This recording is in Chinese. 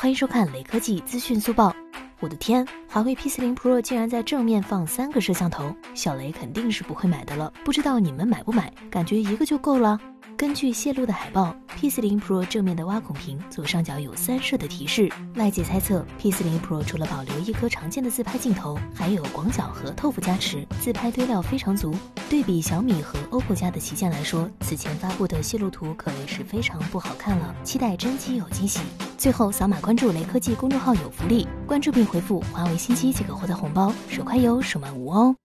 欢迎收看雷科技资讯速报。我的天，华为 P40 Pro 竟然在正面放三个摄像头，小雷肯定是不会买的了。不知道你们买不买？感觉一个就够了。根据泄露的海报，P40 Pro 正面的挖孔屏左上角有三摄的提示。外界猜测，P40 Pro 除了保留一颗常见的自拍镜头，还有广角和透幅加持，自拍堆料非常足。对比小米和 OPPO 家的旗舰来说，此前发布的泄露图可谓是非常不好看了。期待真机有惊喜。最后扫码关注雷科技公众号有福利，关注并回复华为新机即可获得红包，手快有，手慢无哦。